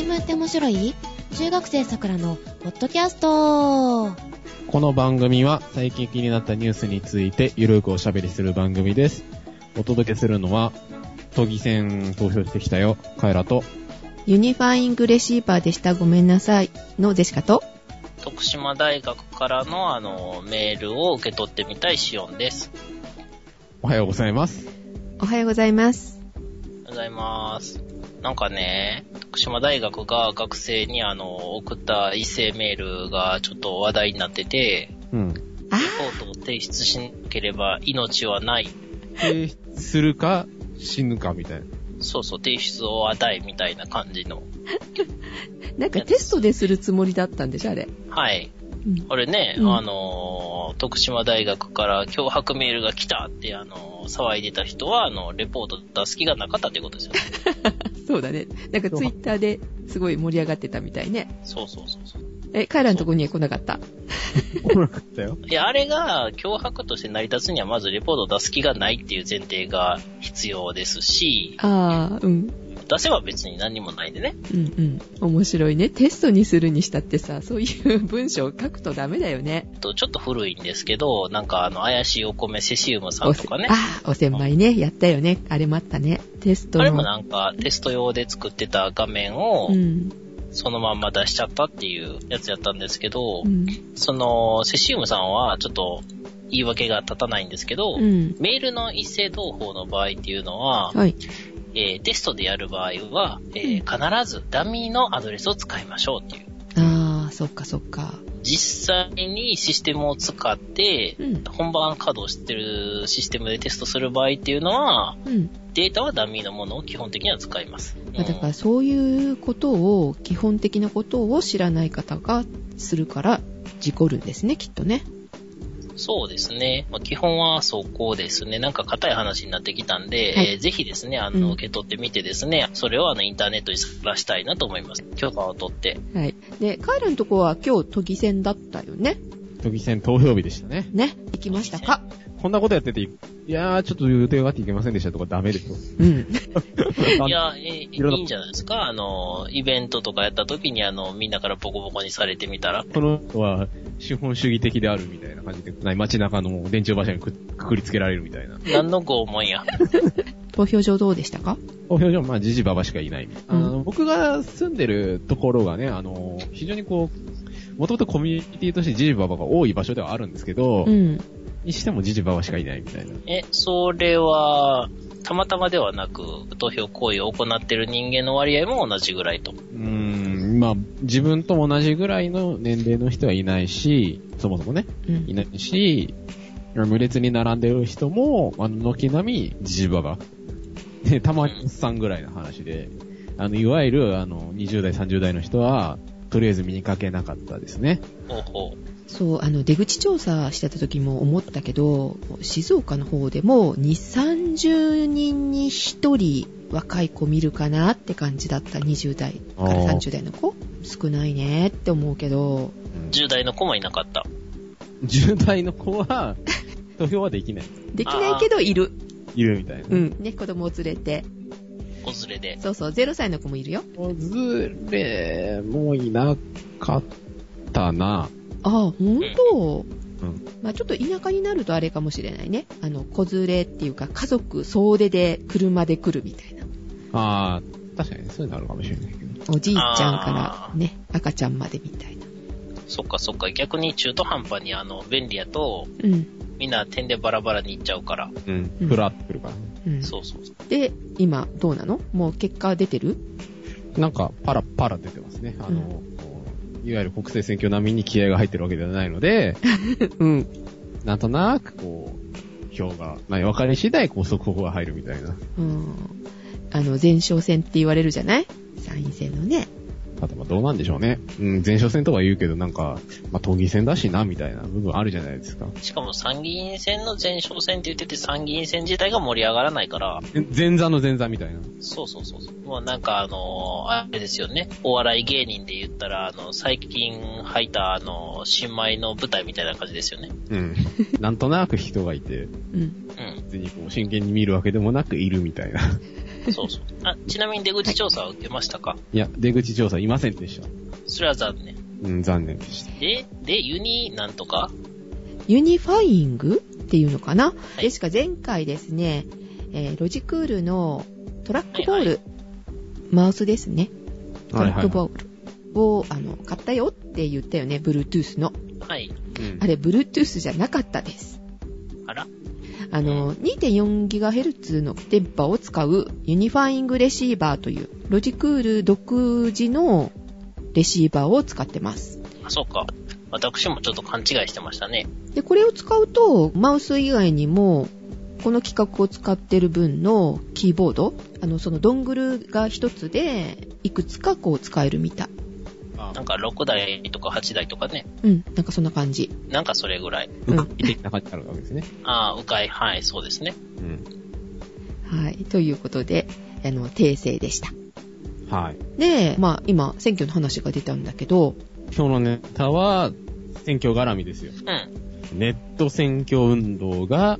新聞って面白い？中学生さくらのポッドキャストこの番組は最近気になったニュースについてゆるくおしゃべりする番組です。お届けするのは、都議選投票してきたよ、カエラと、ユニファイングレシーバーでしたごめんなさいのデシカと？徳島大学からのあのメールを受け取ってみたいシオンです。おはようございます。おはようございます。おはようございます。なんかね、徳島大学が学生にあの送った一斉メールがちょっと話題になってて、うん。あレポートを提出しなければ命はない。提出するか、死ぬかみたいな。そうそう、提出を与えみたいな感じの。ー なんかテストでするつもりだったんでしょあれ。はい。うんこれね、うんあのー、徳島大学から脅迫メールが来たって、あのー、騒いでた人は、あの、レポート出す気がなかったってことですよね。そうだね。なんかツイッターですごい盛り上がってたみたいね。そうそうそうそう。え、カイラのとこには来なかった？来なかったよ。いや、あれが脅迫として成り立つには、まずレポートを出す気がないっていう前提が必要ですし、あー、うん。出せば別に何にもないんでね。うんうん。面白いね。テストにするにしたってさ、そういう文章を書くとダメだよね。とちょっと古いんですけど、なんかあの、怪しいお米セシウムさんとかね。あー、お千枚ね。やったよね。あれもあったね。テストの。あれもなんかテスト用で作ってた画面をうん。そのまんま出しちゃったっていうやつやったんですけど、うん。そのセシウムさんはちょっと言い訳が立たないんですけど、うん。メールの一斉同胞の場合っていうのは、はい。えーテストでやる場合は、えー必ずダミーのアドレスを使いましょうっていう。あー、そっかそっか。実際にシステムを使って、うん。本番稼働してるシステムでテストする場合っていうのは、うん。データはダミーのものを基本的には使います。まあだからうんそういうことを、基本的なことを知らない方がするから、事故るんですね、きっとね。そうですね。まあ、基本はそこですね。なんか硬い話になってきたんで、はいえーぜひですね、あうんの、受け取ってみてですね、それをあの、インターネットにさらしたいなと思います。許可を取って。はい。で、カエルのとこは今日都議選だったよね。都議選投票日でしたね。ね。行きましたかこんなことやってて、いやー、ちょっと予定があっていけませんでしたとかダメですよ。うん。あ いや、えーいいいんじゃないですか？あの、イベントとかやった時にあの、みんなからボコボコにされてみたら。この人は資本主義的であるみたいな感じで、ない街中の電柱柱にくくくりつけられるみたいな。何の拷問や？投票所どうでしたか？投票所、まあ、じじばばしかいない。あうんの、僕が住んでるところがね、あの、非常にこう、もともとコミュニティとしてじじばばが多い場所ではあるんですけど、うん。にしてもじじばばしかいないみたいな。え、それは、たまたまではなく、投票行為を行っている人間の割合も同じぐらいと。うーん、まあ、自分と同じぐらいの年齢の人はいないし、そもそもね、うんいないし、無列に並んでる人も、あの、軒並み、じじばば。で、たまにさんぐらいの話で、あの、いわゆる、あの、20代、30代の人は、とりあえず見にかけなかったですね。ほうほう。そう、あの、出口調査してた時も思ったけど、静岡の方でも2、30人に1人若い子見るかなって感じだった。20代からあー30代の子。少ないねって思うけど、10代の子もいなかった。10代の子は、投票はできない。できないけどいる。いるみたいな。うん。ね、子供を連れて。子連れで。そうそう、0歳の子もいるよ。ずれもいなかったな。ああ、ほんとうん。まあちょっと田舎になるとあれかもしれないね。あの、子連れっていうか家族総出で車で来るみたいな。ああ、確かにそういうのあるかもしれないけど。おじいちゃんからね、赤ちゃんまでみたいな。そっかそっか。逆に中途半端にあの、便利やと、うん。みんな点でバラバラに行っちゃうから。うんうん。ふらってくるから。うん。そうそうそう。で、今、どうなの？もう結果出てる？なんか、パラパラ出てますね。あの、こういわゆる国政選挙並みに気合が入ってるわけではないので、うん。なんとなく、こう、票が、まあ、分かり次第、こう、速報が入るみたいな。うん。あの、前哨戦って言われるじゃない？参院選のね。ただまあどうなんでしょうね。うん、前哨戦とは言うけど、なんか、まあ、都議選だしな、みたいな部分あるじゃないですか。しかも参議院選の前哨戦って言ってて参議院選自体が盛り上がらないから、前座の前座みたいな。そうそうそうそう。もうなんかあのあれですよね。お笑い芸人で言ったら、あの、最近入ったあの、新米の舞台みたいな感じですよね。うん。なんとなく人がいて、うん。うん。別にこう、真剣に見るわけでもなくいるみたいな。そうそう。あ、ちなみに出口調査は受けましたか、いや、出口調査いませんでした。それは残念。うん、残念でした。で、で、ユニなんとか？ユニファイングっていうのかな、いですか？ら前回ですね、えーロジクールのトラックボール、はいマウスですね。トラックーボールを、あの、買ったよって言ったよね、Bluetooth の。はい。ル。あれ、Bluetooth じゃなかったです。あらあの、2.4GHz の電波を使うユニファイングレシーバーという、ロジクール独自のレシーバーを使ってます。あ、そうか。私もちょっと勘違いしてましたね。で、これを使うと、マウス以外にも、この規格を使ってる分のキーボード、あの、そのドングルが一つで、いくつかこう使えるみたい。あなんか6台とか8台とかね。うん、なんかそんな感じ。なんかそれぐらい。うん。うかい的な感じになるわけですね。ああ、迂回、はい、そうですね。うん。はい。ということで、あの、訂正でした。はい。で、まあ、今、選挙の話が出たん。だけど、今日のネタは、選挙絡みですよ。うん。ネット選挙運動が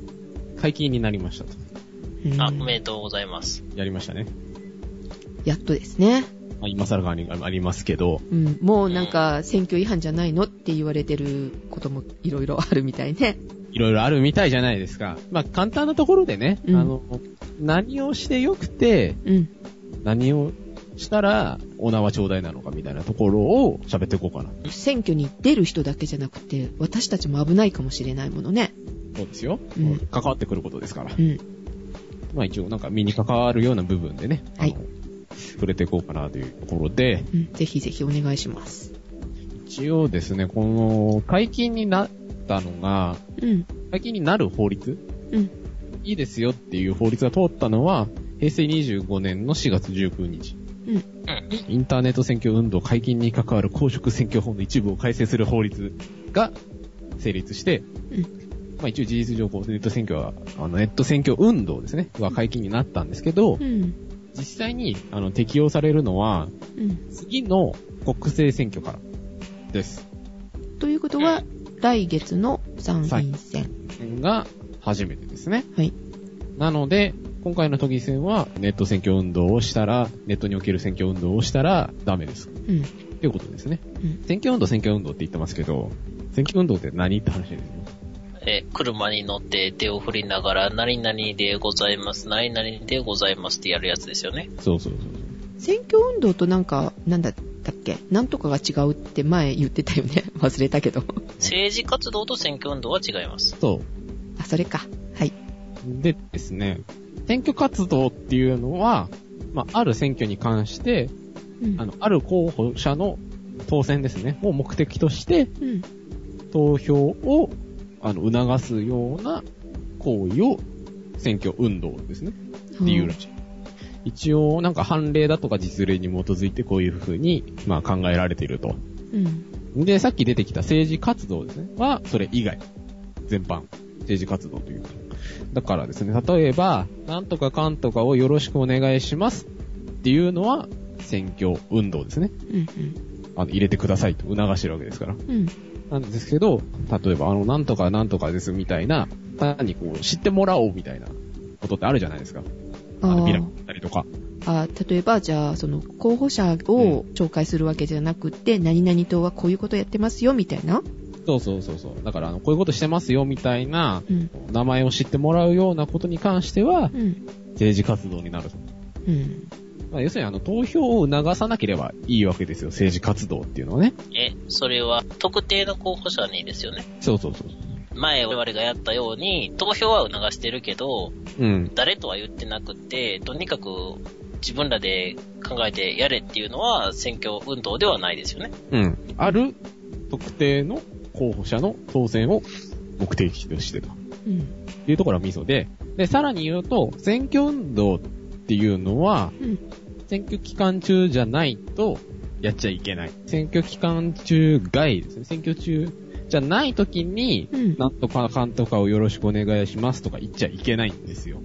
解禁になりましたと。うん。あ、おめでとうございます。やりましたね。やっとですね。まあ、今更がありますけど、うん、もうなんか、選挙違反じゃないのって言われてることもいろいろあるみたいね。いろいろあるみたいじゃないですか。まあ、簡単なところでね、うんあの、何をしてよくて、うん。何をしたら、お縄頂戴なのかみたいなところを喋っていこうかな。選挙に出る人だけじゃなくて、私たちも危ないかもしれないものね。そうですよ。うん関わってくることですから。うん。まあ一応なんか身に関わるような部分でね、はい触れていこうかなというところで、うん。ぜひぜひお願いします。一応ですね、この解禁になったのが、うん。解禁になる法律？うん。いいですよっていう法律が通ったのは、平成25年の4月19日。うん。うん。インターネット選挙運動解禁に関わる公職選挙法の一部を改正する法律が成立して、うん。まあ一応事実上こうネット選挙は、あのネット選挙運動ですね、は解禁になったんですけど、うん。実際にあの適用されるのは、うん。次の国政選挙からです。ということは、来月の参院選。が初めてですね。はい。なので、今回の都議選はネット選挙運動をしたら、ネットにおける選挙運動をしたらダメです。うん。ということですね。うん。選挙運動、選挙運動って言ってますけど、選挙運動って何って話ですよ。え、車に乗って手を振りながら、何々でございます、何々でございますってやるやつですよね。そうそうそう。選挙運動となんか、なんだったっけ？なんとかが違うって前言ってたよね。忘れたけど。政治活動と選挙運動は違います。そあ、それか。はい。う。でですね、選挙活動っていうのは、まあ、ある選挙に関して、うん。あの、ある候補者の当選ですね、を目的として、うん。投票を、あの、促すような行為を選挙運動ですね。っていうらしい。一応、なんか判例だとか実例に基づいてこういう風に、まあ考えられていると。うん。で、さっき出てきた政治活動ですね。は、それ以外。全般。政治活動というか。だからですね、例えば、なんとかかんとかをよろしくお願いしますっていうのは、選挙運動ですね。うん。あの、入れてくださいと促してるわけですから。うん。なんですけど、例えば、あの、なんとかなんとかですみたいな、単にこう、知ってもらおうみたいなことってあるじゃないですか。あの、ビラったりとか。あ例えば、じゃあ、その、候補者を紹介するわけじゃなくって、何々党はこういうことやってますよ、みたいな？そうそうそうそう。だから、あの、こういうことしてますよみたいな、うん。名前を知ってもらうようなことに関してはう、ん。政治活動になると。うん。まあ、要するに、あの、投票を促さなければいいわけですよ、政治活動っていうのはね。え、それは特定の候補者にですよね。そうそうそう。前我々がやったように、投票は促してるけど、うん。誰とは言ってなくって、とにかく自分らで考えてやれっていうのは選挙運動ではないですよね。うん。ある特定の候補者の当選を目的としてと。うん。っていうところがミソで、で、さらに言うと、選挙運動っていうのは、うん。選挙期間中じゃないと、やっちゃいけない。選挙期間中外ですね。選挙中じゃない時に、うん。なんとかかんとかをよろしくお願いしますとか言っちゃいけないんですよ。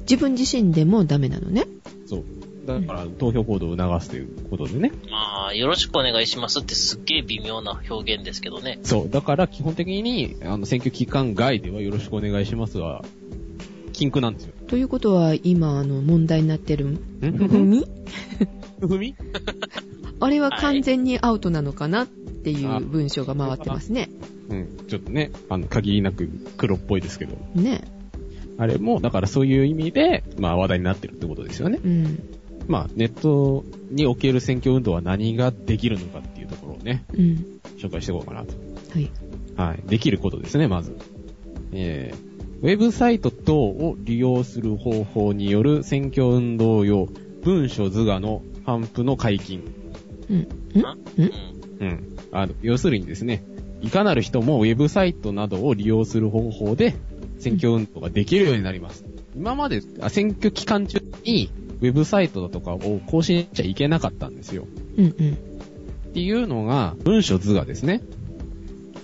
自分自身でもダメなのね。そう。だから、投票行動を促すということでね。まあ、よろしくお願いしますってすっげえ微妙な表現ですけどね。そう。だから、基本的に、あの、選挙期間外ではよろしくお願いしますは、効禁句なんですよ。ということは、今、あの、問題になってる、ふみ？ふみ？あれは完全にアウトなのかなっていう文章が回ってますね。うん。ちょっとね、あの、限りなく黒っぽいですけど。ね。あれも、だからそういう意味で、まあ話題になってるってことですよね。うん。まあ、ネットにおける選挙運動は何ができるのかっていうところをね、うん。紹介していこうかなと。はい。はい。できることですね、まず。えー、ウェブサイト等を利用する方法による選挙運動用文書図画の頒布の解禁。うん。んうん。うん。あの、要するにですね、いかなる人もウェブサイトなどを利用する方法で選挙運動ができるようになります。今まであ選挙期間中にウェブサイトだとかを更新しちゃいけなかったんですよ。うんうん。っていうのが、文書図画ですね。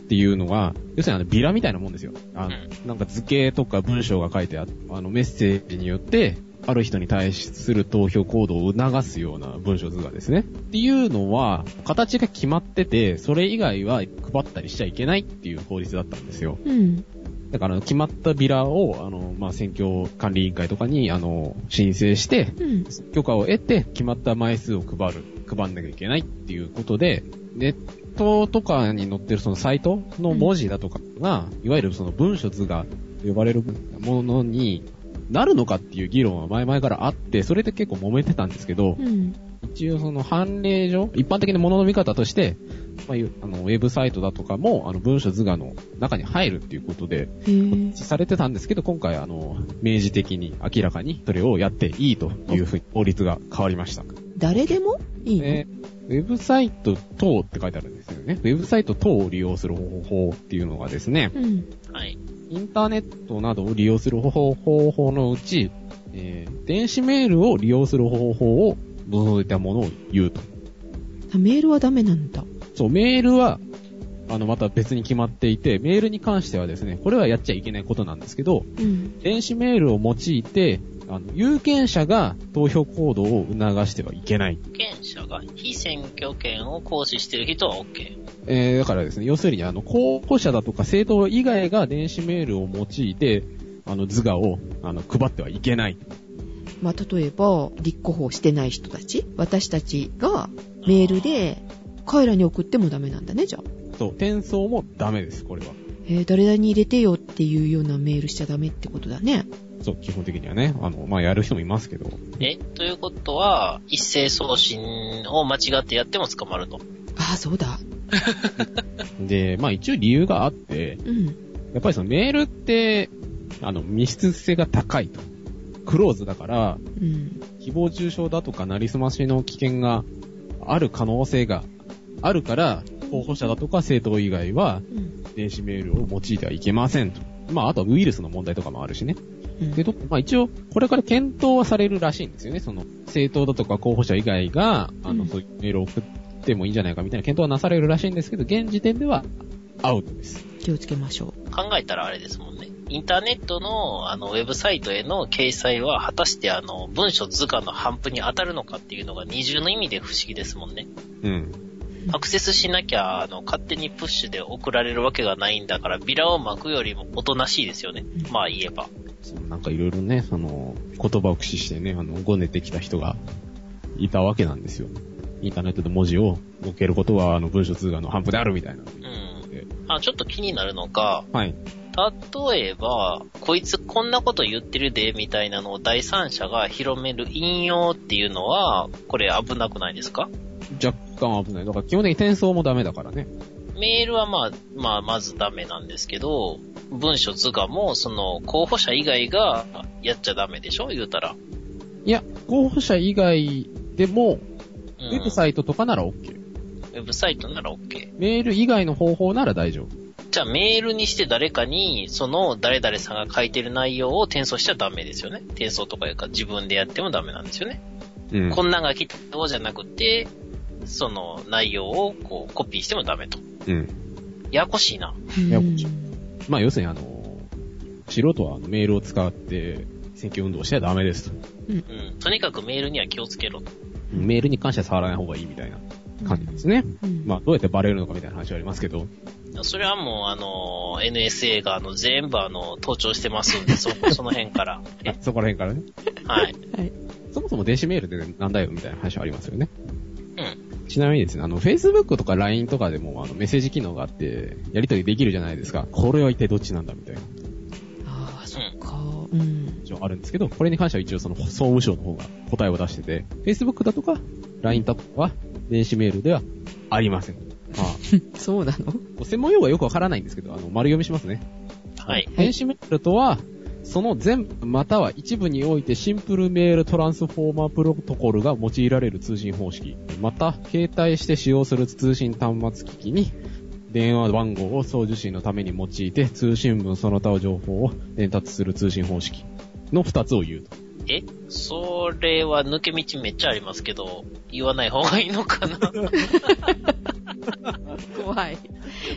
っていうのが、要するにあのビラみたいなもんですよ。あの、なんか図形とか文章が書いてああのメッセージによって、ある人に対する投票行動を促すような文書図画ですね。っていうのは、形が決まってて、それ以外は配ったりしちゃいけないっていう法律だったんですよ。うん。だから、決まったビラを、あの、まあ、選挙管理委員会とかに、あの、申請して、うん。許可を得て、決まった枚数を配る、配んなきゃいけないっていうことで、ネットとかに載ってるそのサイトの文字だとかが、いわゆるその文書図画と呼ばれるものになるのかっていう議論は前々からあって、それで結構揉めてたんですけど、うん。一応その判例上、一般的なものの見方として、まあ、あの、ウェブサイトだとかも、あの、文書図画の中に入るっていうことで、されてたんですけど、今回あの、明示的に明らかにそれをやっていいというふうに法律が変わりました。誰でも？いいの、えーウェブサイト等って書いてあるんですよね。ウェブサイト等を利用する方法っていうのがですね、うん。はい。インターネットなどを利用する方法のうち、えー電子メールを利用する方法を除いたものを言うと。あメールはダメなんだ。そう、メールは、あの、また別に決まっていて、メールに関してはですね、これはやっちゃいけないことなんですけど、うん。電子メールを用いて、あの、有権者が投票行動を促してはいけない。権者が非選挙権を行使してる人は OK。えー、だからですね、要するにあの、候補者だとか政党以外が電子メールを用いて、あの、図画を、あの、配ってはいけない。まあ、例えば、立候補してない人たち、私たちがメールで、彼らに送ってもダメなんだね、じゃあ。そう、転送もダメです、これは。えー、誰々に入れてよっていうようなメールしちゃダメってことだね。そう、基本的にはね、あの、まあ、やる人もいますけど、え、ということは、一斉送信を間違ってやっても捕まると。ああ、そうだ。で、まあ、一応理由があって、うん。やっぱりそのメールって、あの、密室性が高いと。クローズだから、うん。誹謗中傷だとかなりすましの危険がある可能性があるから、候補者だとか政党以外はうん。電子メールを用いてはいけませんと。まあ、あとはウイルスの問題とかもあるしね。うんで、とまあ一応、これから検討はされるらしいんですよね。その、政党だとか候補者以外が、あの、うんそういうメールを送ってもいいんじゃないかみたいな検討はなされるらしいんですけど、現時点ではアウトです。気をつけましょう。考えたらあれですもんね。インターネットの、あの、ウェブサイトへの掲載は、果たしてあの、文書図鑑の頒布に当たるのかっていうのが二重の意味で不思議ですもんね。うん。アクセスしなきゃ、あの、勝手にプッシュで送られるわけがないんだから、ビラを巻くよりもおとなしいですよね。まあ言えば。そのなんかいろいろね、その、言葉を駆使してね、あの、ごねてきた人がいたわけなんですよ。インターネットで文字を載っけることは、あの、文書通話の反復であるみたいな。うん。あ、ちょっと気になるのが、はい。例えば、こいつこんなこと言ってるで、みたいなのを第三者が広める引用っていうのは、これ危なくないですか？若干危ない。だから基本的に転送もダメだからね。メールはまあ、まあ、まずダメなんですけど、文書図画も、その、候補者以外がやっちゃダメでしょ？言うたら。いや、候補者以外でも、うん、ウェブサイトとかなら OK。ウェブサイトなら OK。メール以外の方法なら大丈夫。じゃあメールにして誰かに、その誰々さんが書いてる内容を転送しちゃダメですよね。転送とかいうか自分でやってもダメなんですよね。うんこんなんが来たよじゃなくて、その内容をこうコピーしてもダメと。うん。ややこしいな。いやうんまあ要するにあの、素人はあのメールを使って選挙運動をしちゃダメですと。うん。とにかくメールには気をつけろと。メールに関しては触らない方がいいみたいな感じですね。うんまあどうやってバレるのかみたいな話はありますけど、それはもう、あの、NSA が、あの、全部、あの、盗聴してますんで、そ、その辺から。えそこら辺からね。はい。はい。そもそも電子メールでなんだよみたいな話はありますよね。うん。ちなみにですね、あの、Facebook とか LINE とかでもあのメッセージ機能があって、やり取りできるじゃないですか。これは一体どっちなんだみたいな。ああ、そっか。うん。一応あるんですけど、これに関しては一応その総務省の方が答えを出してて、Facebook だとか LINE だとかは電子メールではありません。まあ、そうなの？専門用語はよくわからないんですけど、あの、丸読みしますね。はい。電子メールとは、その全部または一部においてシンプルメールトランスフォーマープロトコルが用いられる通信方式。また、携帯して使用する通信端末機器に電話番号を送受信のために用いて通信文その他の情報を伝達する通信方式の二つを言うと。え？それは抜け道めっちゃありますけど、言わない方がいいのかな？怖い。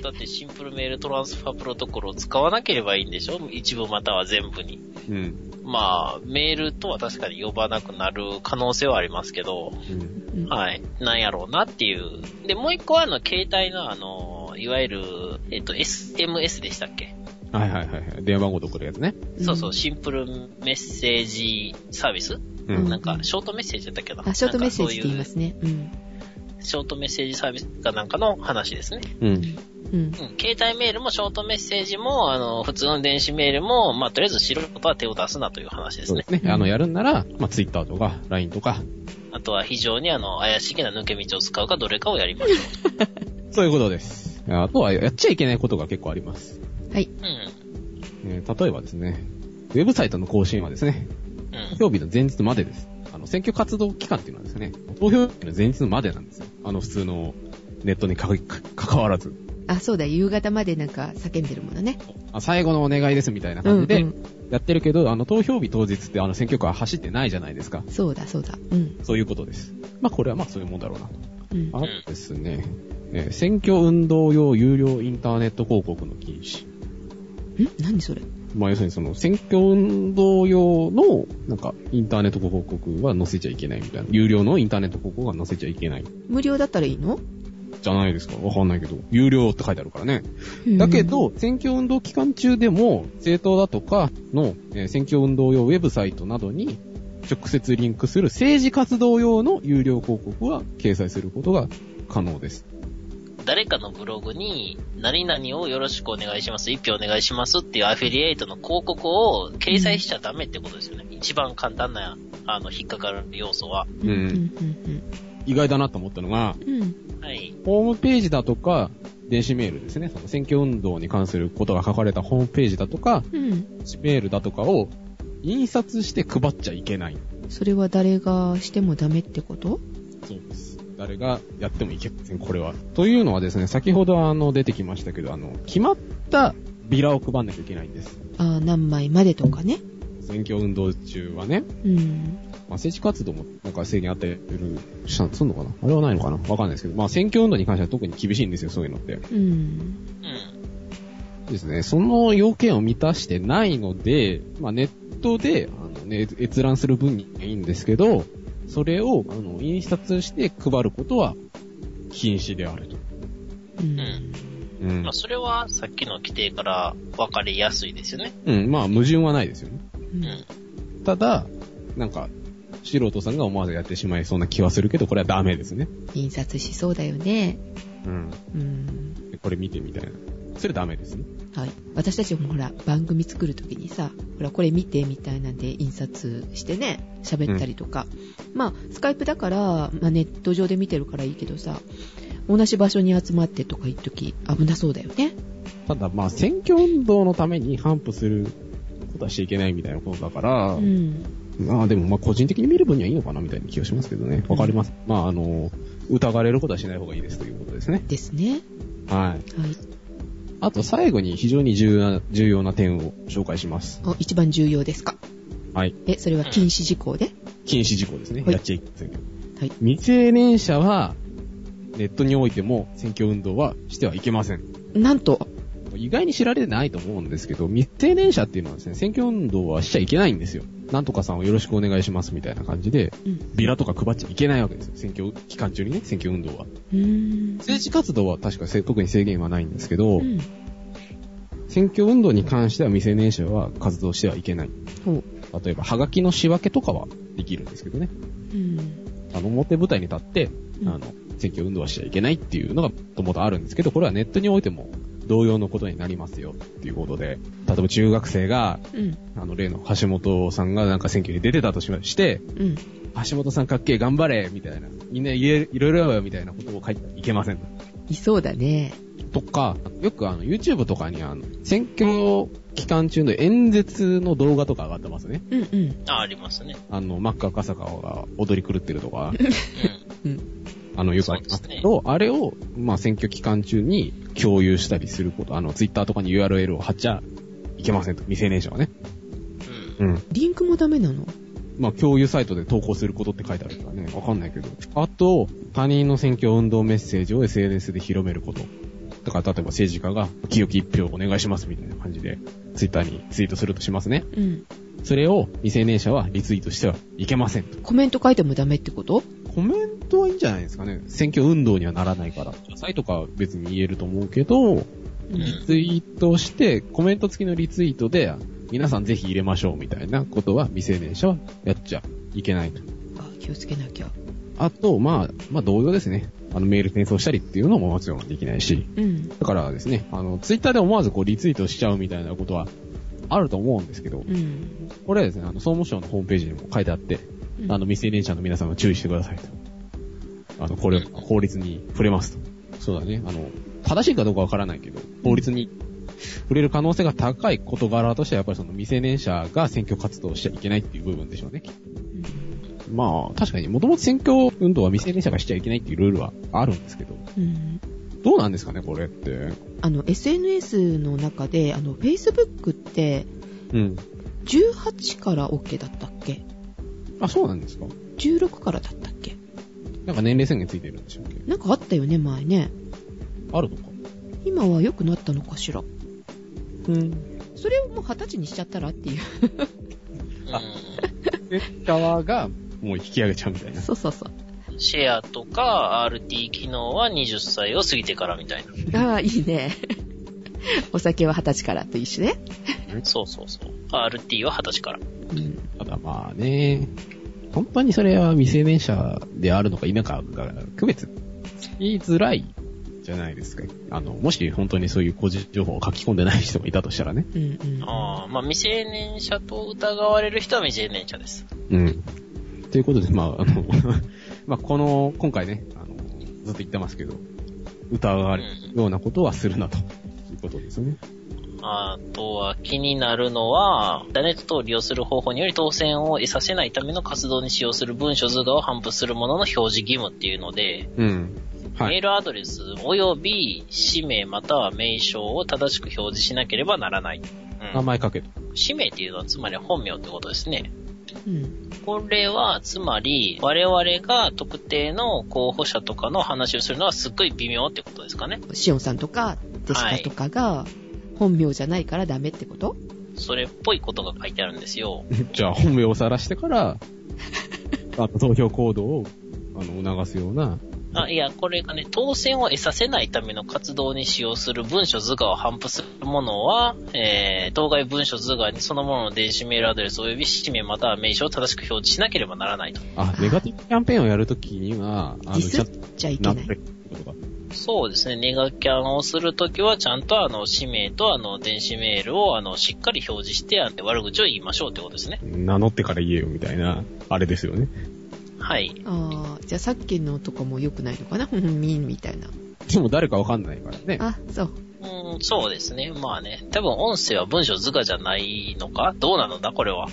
だってシンプルメールトランスファープロトコルを使わなければいいんでしょ？一部または全部に。うん。まあ、メールとは確かに呼ばなくなる可能性はありますけど、うん。うんはい。なんやろうなっていう。で、もう一個はあの、携帯のあの、いわゆる、えっと、SMS でしたっけ、はいはいはいはい。電話番号と送るやつね。そうそう、シンプルメッセージサービス、うん。うんなんか、ショートメッセージだったっけな？あ、ショートメッセージって言いますね。うん。ショートメッセージサービスかなんかの話ですね。うん。うん。うん。携帯メールもショートメッセージも、あの、普通の電子メールも、まあ、とりあえず素人は手を出すなという話ですねそうで。すね。あの、やるんなら、まあ、Twitter とか LINE とか、あとは非常にあの、怪しげな抜け道を使うかどれかをやりましょ そういうことです。あとは、やっちゃいけないことが結構あります。はい。う。うん。えー例えばですね、ウェブサイトの更新はですね、うん。投票日の前日までです。あの、選挙活動期間っていうのはですね、投票日の前日までなんですよ。あの、普通のネットにかか関わらず。あ、そうだ、夕方までなんか叫んでるものね。あ最後のお願いですみたいな感じでやってるけど、あの、投票日当日ってあの選挙区は走ってないじゃないですか。そうだ、そうだ。うん。そういうことです。まあ、これはまあそういうもんだろうなと。うん。あとですね、えー選挙運動用有料インターネット広告の禁止。ん何それ？まあ、要するにその、選挙運動用の、なんか、インターネット広告は載せちゃいけないみたいな。有料のインターネット広告は載せちゃいけない。無料だったらいいの？じゃないですか。わかんないけど。有料って書いてあるからね。だけ、ど、選挙運動期間中でも、政党だとかの、えー選挙運動用ウェブサイトなどに、直接リンクする政治活動用の有料広告は掲載することが可能です。誰かのブログに、何々をよろしくお願いします、一票お願いしますっていうアフィリエイトの広告を掲載しちゃダメってことですよね。一番簡単な、あの、引っかかる要素は。うん。意外だなと思ったのが、うん。うん。はい。ホームページだとか、電子メールですね。その選挙運動に関することが書かれたホームページだとか、うん。メールだとかを印刷して配っちゃいけない。それは誰がしてもダメってこと？そうです。誰がやってもいけません、これは。というのはですね、先ほどあの出てきましたけど、あの、決まったビラを配んなきゃいけないんです。あー何枚までとかね。選挙運動中はね、うん。まあ、政治活動もなんか制限あったりする、すんのかな？あれはないのかな？わかんないですけど、まあ選挙運動に関しては特に厳しいんですよ、そういうのって。うん。うん。ですね、その要件を満たしてないので、まあネットで、あのね、閲覧する分にはいいんですけど、それを、あの、印刷して配ることは禁止であると。うん。うんまあ、。それはさっきの規定から分かりやすいですよね。うん、まあ矛盾はないですよね。うんうん。ただ、なんか、素人さんが思わずやってしまいそうな気はするけど、これはダメですね。印刷しそうだよね。うん。うん。でこれ見てみたいな。それダメですね。はい。私たちもほら、番組作るときにさ、ほら、これ見てみたいなんで印刷してね、喋ったりとか。まあ、スカイプだから、まあ、ネット上で見てるからいいけどさ、同じ場所に集まってとか言っとき危なそうだよね。ただ、まあ、選挙運動のために反布することはしちゃいけないみたいなことだから、うん。まあでも、まあ個人的に見る分にはいいのかなみたいな気がしますけどね。わかります。まああの、疑われることはしない方がいいですということですね。ですね。はい。はい。あと最後に非常に重要な、重要な点を紹介します。お一番重要ですかはい。え、それは禁止事項で？禁止事項ですね。はいやっちゃいけませんけど。はい。未成年者は、ネットにおいても選挙運動はしてはいけません。なんと、意外に知られてないと思うんですけど、未成年者っていうのはですね、選挙運動はしちゃいけないんですよ。なんとかさんをよろしくお願いしますみたいな感じで、うん。ビラとか配っちゃいけないわけですよ。選挙期間中にね、選挙運動は。政治活動は確かせ特に制限はないんですけど、うん。選挙運動に関しては未成年者は活動してはいけない。ほう。例えば、ハガキの仕分けとかはできるんですけどね。うん。あの、表舞台に立って、うんあの、選挙運動はしちゃいけないっていうのが、ともとあるんですけど、これはネットにおいても同様のことになりますよっていうことで、例えば中学生が、うん。あの、例の橋本さんがなんか選挙に出てたとしまして、うん。橋本さんかっけえ頑張れみたいな。みんな言え、いろいろやろよみたいなことを書いてはいけません。いそうだね。とか、よくあの、YouTube とかにあの、選挙期間中の演説の動画とか上がってますね。うんうん。あ、ありますね。あの、マッカー笠川が踊り狂ってるとか、うん。うん。あの、よくありますけど、あれを、まあ、選挙期間中に共有したりすること、あの、Twitter とかに URL を貼っちゃいけませんと、未成年者はね。うん。うん。リンクもダメなの？まあ、共有サイトで投稿することって書いてあるからね、わかんないけど。あと、他人の選挙運動メッセージを SNS で広めること。だから、例えば政治家が、清き一票お願いしますみたいな感じで、Twitter にツイートするとしますね。うん。それを未成年者はリツイートしてはいけませんと。コメント書いてもダメってこと？コメントはいいんじゃないですかね。選挙運動にはならないから。サイトかは別に言えると思うけど、うん。リツイートして、コメント付きのリツイートで、皆さんぜひ入れましょうみたいなことは未成年者はやっちゃいけないと。あ、気をつけなきゃ。あと、まあ、まあ同様ですね。あのメール転送したりっていうのももちろんできないし。うん。だからですね、あの、ツイッターで思わずこうリツイートしちゃうみたいなことはあると思うんですけど、うん。これはですね、あの、総務省のホームページにも書いてあって、うんあの、未成年者の皆さんは注意してくださいと。あの、これ、法律に触れますと。そうだね。あの、正しいかどうかわからないけど、法律に触れる可能性が高い事柄としては、やっぱりその未成年者が選挙活動をしちゃいけないっていう部分でしょうね。まあ、確かに、もともと選挙運動は未成年者がしちゃいけないっていうルールはあるんですけど、うん。どうなんですかね、これって。あの、SNS の中で、あの、Facebook って、うん。18から OK だったっけ？あ、そうなんですか ?16 からだったっけ？なんか年齢制限ついてるんでしょうっけ？なんかあったよね、前ね。あるのか今は良くなったのかしら？うん。それをもう20歳にしちゃったらっていう。で、側が、もう引き上げちゃうみたいな。そうそうそう。うん。シェアとか RT 機能は20歳を過ぎてからみたいな。ああ、いいね。お酒は20歳からと一緒ね。そうそうそう。RT は20歳から。うん。ただまあね、本当にそれは未成年者であるのか否かが区別つきづらいじゃないですか。あの、もし本当にそういう個人情報を書き込んでない人がいたとしたらね。うんうん。ああ、まあ未成年者と疑われる人は未成年者です。うん。ということで、まあ、あの、まあ、この、今回ね、あの、ずっと言ってますけど、疑われるようなことはするなと、いうことですね。あとは気になるのは、インターネット等を利用する方法により当選を得させないための活動に使用する文書図画を頒布するものの表示義務っていうので、うん。はい。メールアドレス及び氏名または名称を正しく表示しなければならない。うん、名前書けと。氏名っていうのはつまり本名ってことですね。うん。これは、つまり、我々が特定の候補者とかの話をするのはすっごい微妙ってことですかね。シオンさんとか、デシカとかが、本名じゃないからダメってこと？それっぽいことが書いてあるんですよ。じゃあ、本名を晒してから、あの、投票行動を、あの、促すような、あ、いや、これがね、当選を得させないための活動に使用する文書図画を頒布するものは、えー、当該文書図画にそのものの電子メールアドレス及び氏名または名称を正しく表示しなければならないと。あ、ネガティブキャンペーンをやるときには、あの、ちゃんとちゃいけない。なってるってことか。そうですね、ネガキャンをするときは、ちゃんとあの、氏名とあの、電子メールをあの、しっかり表示して、あの悪口を言いましょうってことですね。名乗ってから言えよ、みたいな、あれですよね。はい。ああ、じゃあさっきのとかも良くないのかな？ふんみんみたいな。でも誰かわかんないからね。あ、そう。うん、そうですね。まあね。多分音声は文章図画じゃないのか？どうなのだ、これは。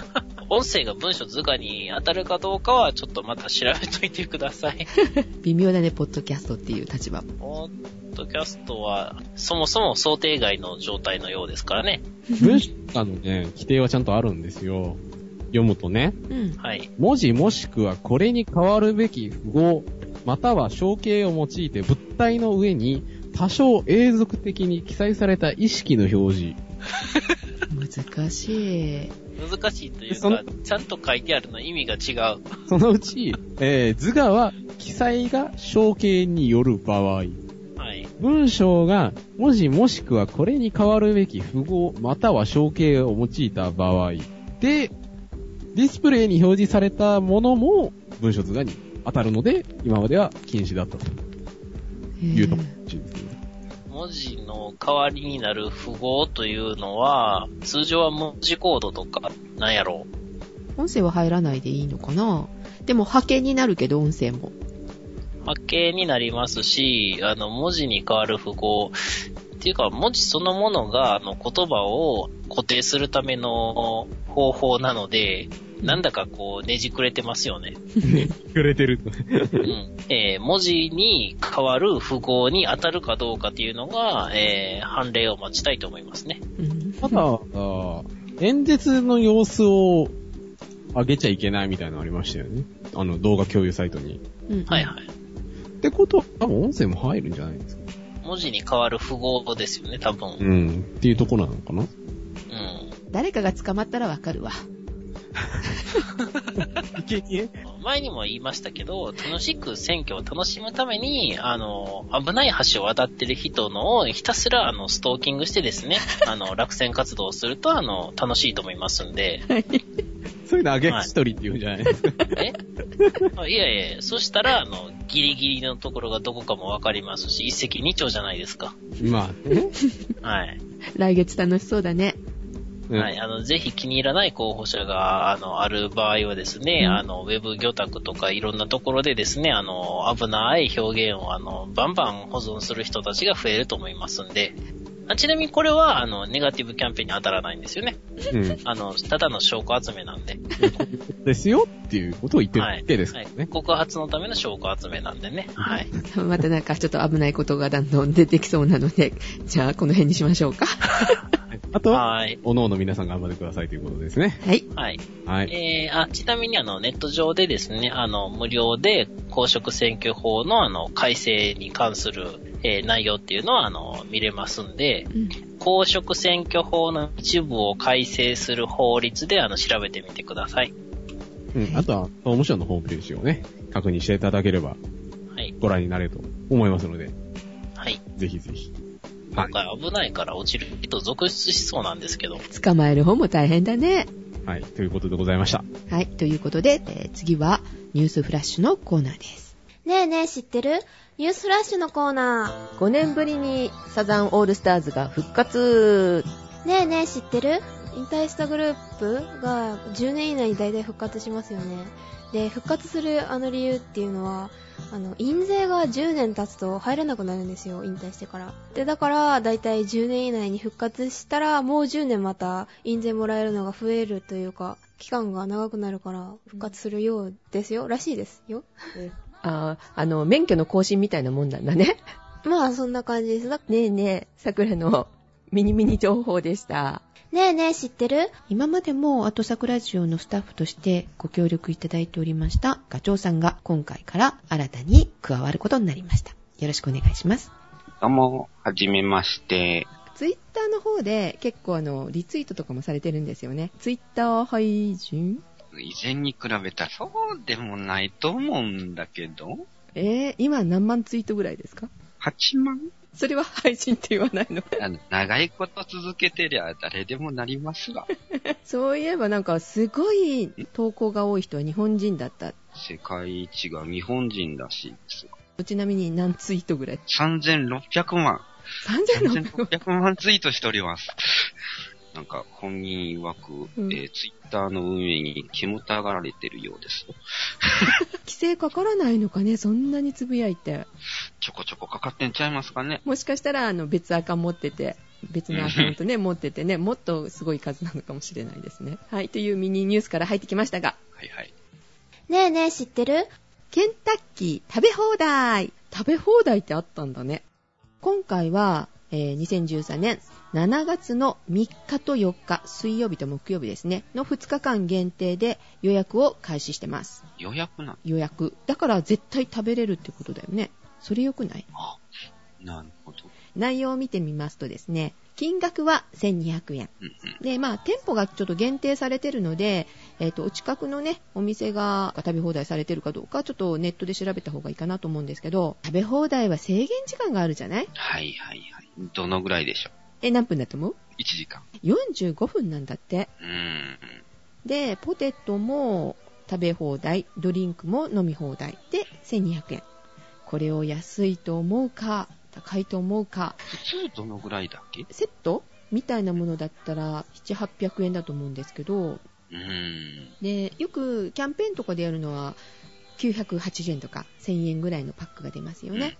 音声が文章図画に当たるかどうかはちょっとまた調べといてください。微妙だね、ポッドキャストっていう立場。ポッドキャストはそもそも想定外の状態のようですからね。文章のね、規定はちゃんとあるんですよ。読むとね、うん。はい。文字もしくはこれに変わるべき符号、または象形を用いて物体の上に多少永続的に記載された意識の表示。難しい。難しいというそのか、ちゃんと書いてあるの意味が違う。そのうち、えー図画は記載が象形による場合。はい。文章が文字もしくはこれに変わるべき符号または象形を用いた場合で、ディスプレイに表示されたものも文書図画に当たるので、今までは禁止だったというところらしいですね。文字の代わりになる符号というのは、通常は文字コードとか、なんやろう。音声は入らないでいいのかな？でも波形になるけど音声も。波形になりますし、あの、文字に変わる符号、っていうか、文字そのものが、あの、言葉を固定するための方法なので、なんだかこう、ねじくれてますよね。くれてると。うん。えー文字に変わる符号に当たるかどうかっていうのが、えー判例を待ちたいと思いますね。うんただ、演説の様子を上げちゃいけないみたいなのありましたよね。あの、動画共有サイトに。うんはいはい。ってことは、多分音声も入るんじゃないですか？文字に変わる符号ですよね、多分。うん。っていうところなのかな？うん。誰かが捕まったらわかるわ。いけいけ前にも言いましたけど、楽しく選挙を楽しむために、あの、危ない橋を渡ってる人のをひたすら、あの、ストーキングしてですね、あの、落選活動をすると、あの、楽しいと思いますんで、そういうの上げ一人って言うんじゃない？ですか。え？あ いやいや、そしたら、あの、ギリギリのところがどこかもわかりますし、一石二鳥じゃないですか。まあね。はい。来月楽しそうだね。うんはい。あの、ぜひ気に入らない候補者が、あの、ある場合はですね、うんあの、ウェブ魚拓とかいろんなところでですね、あの、危ない表現を、あの、バンバン保存する人たちが増えると思いますんで、あちなみにこれは、あの、ネガティブキャンペーンに当たらないんですよね。うん。あの、ただの証拠集めなんで。ですよっていうことを言ってるはい。わけですかはい。らね。告発のための証拠集めなんでね。はい。またなんかちょっと危ないことがだんだん出てきそうなので、じゃあこの辺にしましょうか。あとは、はい。おのおの皆さん頑張ってくださいということですね。はい。はい。はい。えー、あ、ちなみにあの、ネット上でですね、あの、無料で公職選挙法のあの、改正に関する、えー内容っていうのはあの、見れますんで、うん公職選挙法の一部を改正する法律であの、調べてみてください。うん。あとは、総務省のホームページをね、確認していただければはい。ご覧になれると思いますので、はい。ぜひぜひ。はい。今回危ないから落ちる人続出しそうなんですけど。捕まえる方も大変だね。はい。ということでございました。はい。ということで、えー次はニュースフラッシュのコーナーです。ねえねえ知ってる？ニュースフラッシュのコーナ5年ぶりにサザンオールスターズが復活。ー。ねえねえ知ってる？引退したグループが10年以内に大体復活しますよね。で、復活するあの理由っていうのは、あの、印税が10年経つと入らなくなるんですよ、引退してから。で、だから、大体10年以内に復活したら、もう10年また印税もらえるのが増えるというか、期間が長くなるから、復活するようですよ、らしいですよ。あーあの、免許の更新みたいなもんなんだね。まあ、そんな感じです。だねえねえ、桜のミニミニ情報でした。ねえねえ知ってる？今までも後桜ジオのスタッフとしてご協力いただいておりましたガチョウさんが今回から新たに加わることになりました。よろしくお願いします。どうも、はじめまして。ツイッターの方で結構あの、リツイートとかもされてるんですよね。ツイッター配信？以前に比べたらそうでもないと思うんだけど、えー、今何万ツイートぐらいですか？8万？それは配信って言わないの？あの長いこと続けてりゃ誰でもなりますが、そういえばなんかすごい投稿が多い人は日本人だった。世界一が日本人らしいですが。ちなみに何ツイートぐらい？3600万。?3600 3600万ツイートしております。なんか、本人曰く、うんえーツイッターの運営に煙たがられてるようですよ。規制かからないのかねそんなにつぶやいて。ちょこちょこかかってんちゃいますかね。もしかしたら、あの、別アカ持ってて、別のアカウントね、持っててね、もっとすごい数なのかもしれないですね。はい、というミニニュースから入ってきましたが、はいはい。ねえねえ知ってる？ケンタッキー食べ放題食べ放題ってあったんだね。今回は、えー2013年7月の3日と4日、水曜日と木曜日ですね、の2日間限定で予約を開始してます。予約な。予約。だから絶対食べれるってことだよね。それ良くない？なるほど。内容を見てみますとですね、金額は1200円。うんうん。で、まあ、店舗がちょっと限定されてるので、えっ、と、お近くのね、お店が食べ放題されてるかどうか、ちょっとネットで調べた方がいいかなと思うんですけど、食べ放題は制限時間があるじゃない？はいはいはい。どのぐらいでしょえ、何分だと思う？う ?1 時間。?45 分なんだって。うーん。で、ポテトも食べ放題、ドリンクも飲み放題で1200円。これを安いと思うか、高いと思うか、普通どのぐらいだっけ？セット？みたいなものだったら7、800円だと思うんですけど、うーん。で、よくキャンペーンとかでやるのは980円とか1000円ぐらいのパックが出ますよね。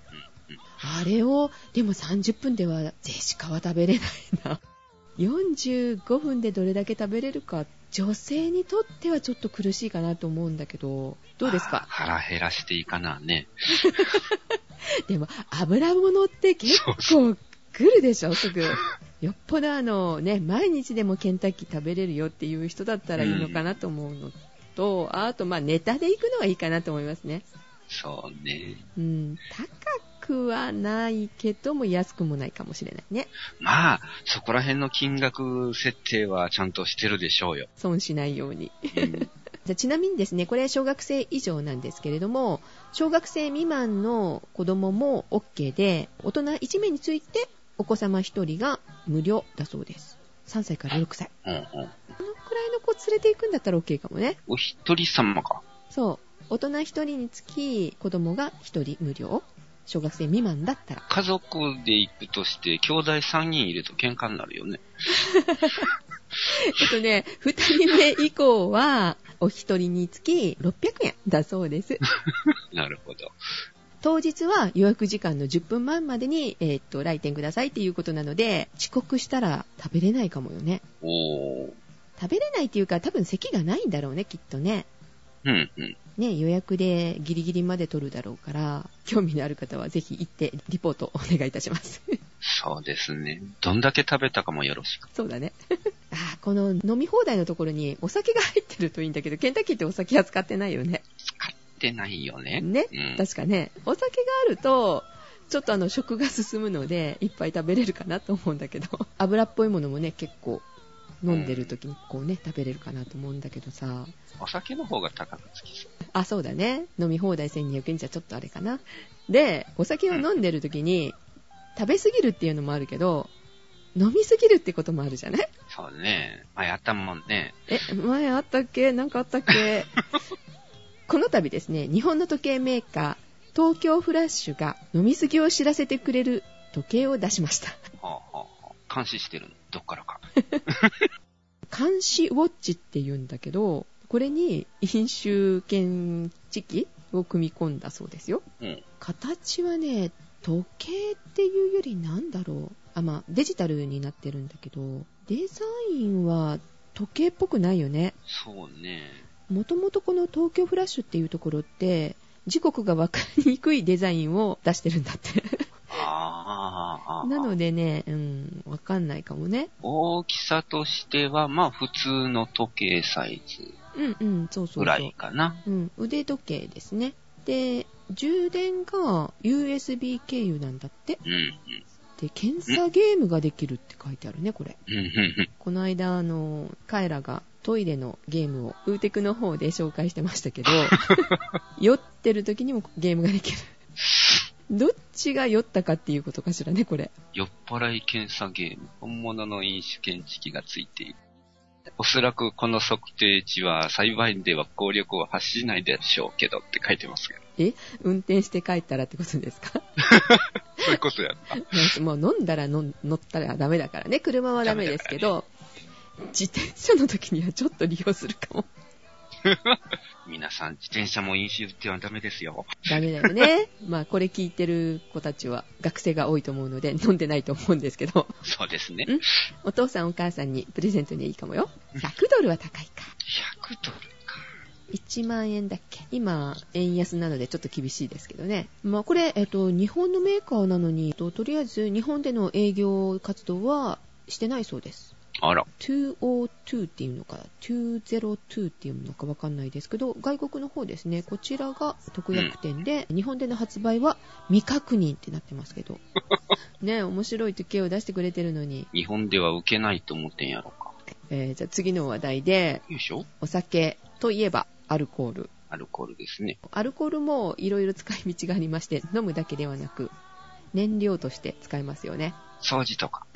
あれを、でも30分ではゼシカは食べれないな。45分でどれだけ食べれるか、女性にとってはちょっと苦しいかなと思うんだけど、どうですか？腹減らしていかなね。でも、油物って結構来るでしょ、すぐ。よっぽどあのね、毎日でもケンタッキー食べれるよっていう人だったらいいのかなと思うのと、あとまあネタで行くのがいいかなと思いますね。そうね。うん、高くはないけども安くもないかもしれないね。まあ、そこら辺の金額設定はちゃんとしてるでしょうよ。損しないように。うん じゃあちなみにですね、これ小学生以上なんですけれども、小学生未満の子供も OK で、大人1名についてお子様1人が無料だそうです。3歳から6歳。うんうん。このくらいの子連れて行くんだったら OK かもね。お一人様か。そう。大人1人につき子供が1人無料。小学生未満だったら。家族で行くとして、兄弟3人いると喧嘩になるよね。えっとね、2人目以降はお一人につき600円だそうです。なるほど。当日は予約時間の10分前までに、えーっと、来店くださいっていうことなので、遅刻したら食べれないかもよね。おー。食べれないっていうか、多分席がないんだろうね、きっとね。うんうん。ね、予約でギリギリまで取るだろうから、興味のある方はぜひ行ってリポートお願いいたします。そうですね。どんだけ食べたかもよろしく。そうだね。あーこの飲み放題のところにお酒が入ってるといいんだけど、ケンタッキーってお酒扱ってないよね。使ってないよね。ね、うん。確かね。お酒があると、ちょっとあの食が進むので、いっぱい食べれるかなと思うんだけど、油っぽいものもね、結構飲んでる時にこうね、食べれるかなと思うんだけどさ。お酒の方が高くつきそう。あ、そうだね。飲み放題1200円じゃちょっとあれかな。で、お酒を飲んでる時に、食べ過ぎるっていうのもあるけど、飲み過ぎるってこともあるじゃない？そうね。前あったもんね。え、前あったっけ？なんかあったっけ？この度ですね、日本の時計メーカー、東京フラッシュが飲み過ぎを知らせてくれる時計を出しました。はあ、はあはあ、監視してるの？どっからか。監視ウォッチって言うんだけど、これに飲酒検知器を組み込んだそうですよ。うん。形はね、時計っていうよりなんだろう。あ、まあ、デジタルになってるんだけど、デザインは時計っぽくないよね。そうね。もともとこの東京フラッシュっていうところって、時刻がわかりにくいデザインを出してるんだって。ああ。なのでね、うん、わかんないかもね。大きさとしては、まあ普通の時計サイズうんうん、そうそうそう。ぐらいかな。うん、腕時計ですね。で、充電が USB 経由なんだって。うん、うん。で、検査ゲームができるって書いてあるね、これ。うん、うん、この間、あの、カエラがトイレのゲームを、ウーテクの方で紹介してましたけど、酔ってる時にもゲームができる。どっちが酔ったかっていうことかしらね、これ。酔っ払い検査ゲーム。本物の飲酒検知器がついている。おそらくこの測定値は裁判員では効力を発しないでしょうけどって書いてますけど。え？運転して帰ったらってことですか？そういうことや。もう飲んだら飲乗ったらダメだからね。車はダメですけど、自転車の時にはちょっと利用するかも。皆さん、自転車も飲酒ってはダメですよ。ダメだよね。まあ、これ聞いてる子たちは学生が多いと思うので、飲んでないと思うんですけど、そうですね。んお父さんお母さんにプレゼントにはいいかもよ。100ドルは高いか。100ドルか。1万円だっけ？今、円安なのでちょっと厳しいですけどね。まあ、これ、えっと、日本のメーカーなのに、ととりあえず日本での営業活動はしてないそうです。あら。202っていうのか、202っていうのかわかんないですけど、外国の方ですね、こちらが特約店で、日本での発売は未確認ってなってますけど。ね面白い時計を出してくれてるのに。日本では受けないと思ってんやろか。えー、じゃあ次の話題で、よいしょ。お酒といえばアルコール。アルコールですね。アルコールもいろいろ使い道がありまして、飲むだけではなく、燃料として使えますよね。掃除とか。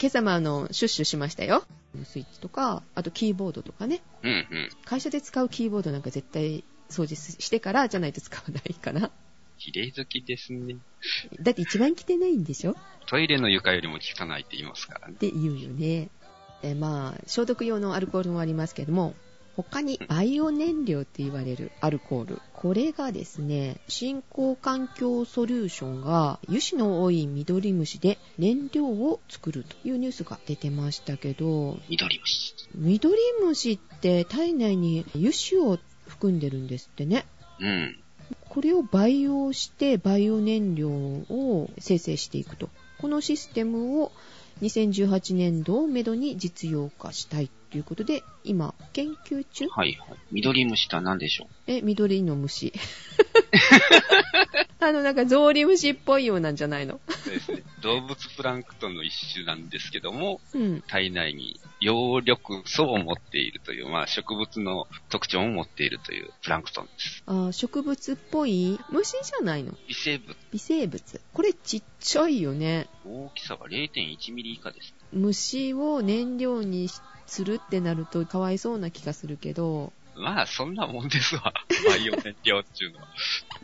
今朝もあの、シュッシュしましたよ。スイッチとか、あとキーボードとかね。うんうん。会社で使うキーボードなんか絶対掃除してからじゃないと使わないかな。綺麗好きですね。だって一番着てないんでしょ？っトイレの床よりも汚いって言いますからね。て言うよね。で、まあ、消毒用のアルコールもありますけども、他にバイオ燃料って言われるアルコール。これがですね、新興環境ソリューションが油脂の多い緑虫で燃料を作るというニュースが出てましたけど、緑虫。緑虫って体内に油脂を含んでるんですってね。うん。これを培養してバイオ燃料を生成していくと。このシステムを2018年度をめどに実用化したいということで、今、研究中？はいはい。緑虫とは何でしょう？え、緑の虫。あの、なんか、ゾウリムシっぽいようなんじゃないの？そうですね。動物プランクトンの一種なんですけども、うん。体内に葉緑素を持っているという、まあ植物の特徴を持っているというプランクトンです。あー植物っぽい虫じゃないの？微生物。微生物。これちっちゃいよね。大きさは0.1ミリ以下です。虫を燃料にするってなるとかわいそうな気がするけど、まあそんなもんですわ。バイオ燃料っていうのは。ま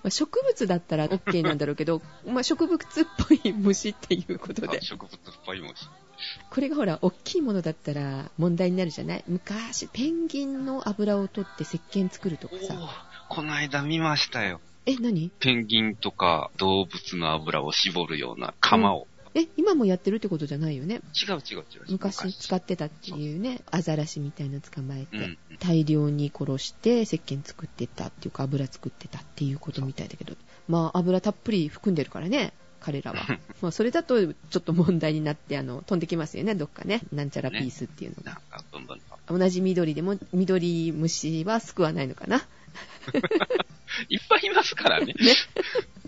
あ植物だったら OK なんだろうけど、まあ、植物っぽい虫っていうことであ。植物っぽい虫。これがほら、大きいものだったら問題になるじゃない？昔、ペンギンの油を取って石鹸作るとかおさ。おこの間見ましたよ。え、何？ペンギンとか動物の油を絞るような釜を。え、今もやってるってことじゃないよね？違う違う違う。昔使ってたっていうね、アザラシみたいなの捕まえて、うんうん。大量に殺して石鹸作ってたっていうか油作ってたっていうことみたいだけど、まあ油たっぷり含んでるからね、彼らは。まあそれだとちょっと問題になって、あの、飛んできますよね、どっかね。なんちゃらピースっていうのが。なんか、ブンブンと。同じ緑でも緑虫は救わないのかな？いっぱいいますからね。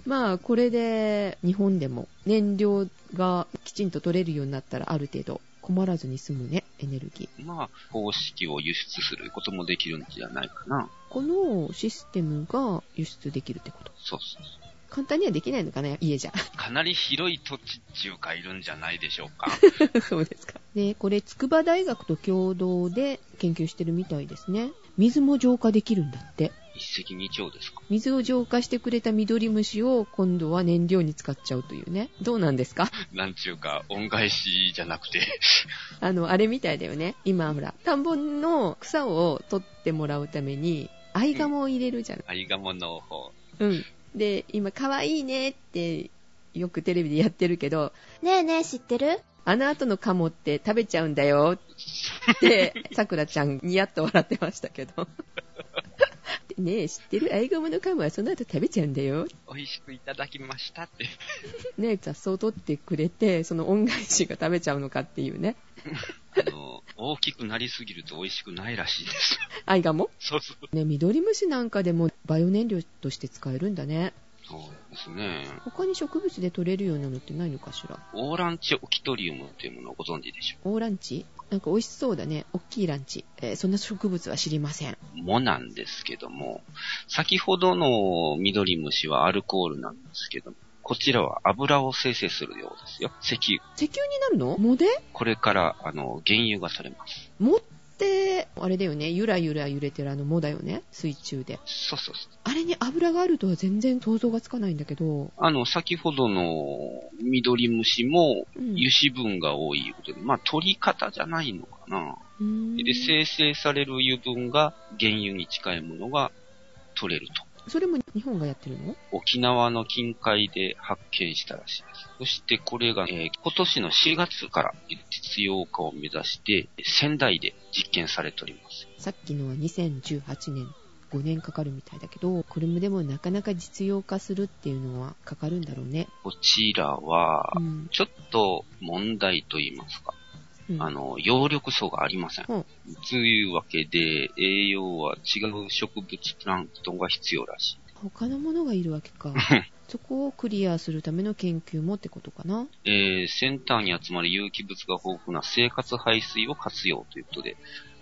まあこれで日本でも燃料がきちんと取れるようになったらある程度困らずに済むね、エネルギー。まあ、方式を輸出することもできるんじゃないかな。このシステムが輸出できるってこと？そうそうそ簡単にはできないのかな、家じゃ。う。かなり広い土地っていうかいるんじゃないでしょうか。そうですか。で、これ、筑波大学と共同で研究してるみたいですね。水も浄化できるんだって。一石二鳥ですか？水を浄化してくれた緑虫を今度は燃料に使っちゃうというね。どうなんですか？なんちゅうか、恩返しじゃなくて、あの、あれみたいだよね。今、ほら、田んぼの草を取ってもらうために、アイガモを入れるじゃない。アイガモの方。うん。で、今、可愛いねって、よくテレビでやってるけど、ねえねえ、知ってる？あの後のカモって食べちゃうんだよって、さくらちゃんニヤッと笑ってましたけど。ねえ、知ってる？アイガモのカモはその後食べちゃうんだよ。美味しくいただきましたって。ねえ、雑草を取ってくれて、その恩返しが食べちゃうのかっていうね。あの、大きくなりすぎると美味しくないらしいです。アイガモそうそう。ね、緑虫なんかでもバイオ燃料として使えるんだね。そうですね。他に植物で取れるようなのってないのかしら？オーランチオキトリウムというものをご存知でしょオーランチ？なんか美味しそうだね。大きいランチ。えーそんな植物は知りません。う。もなんですけども、先ほどの緑虫はアルコールなんですけども、こちらは油を生成するようですよ。石油。石油になるの？藻で？これから、あの、原油が取れます。て、あれだよね。ゆらゆら揺れてるあの藻だよね。水中で。そうそうそう。あれに油があるとは全然想像がつかないんだけど。あの、先ほどの緑虫もうん。油脂分が多いいうことで、まあ、取り方じゃないのかな。で、生成される油分が原油に近いものが取れると。それも日本がやってるの？沖縄の近海で発見したらしいです。そしてこれが、えー今年の4月から実用化を目指して、仙台で実験されております。さっきのは2018年。5年かかるみたいだけど、これもでもなかなか実用化するっていうのはかかるんだろうね。こちらはう、ん。ちょっと問題と言いますか。うんあの、葉緑素がありません。うんというわけで、栄養は違う植物プランクトンが必要らしい。他のものがいるわけか。そこをクリアするための研究もってことかな？えー、センターに集まる有機物が豊富な生活排水を活用ということで、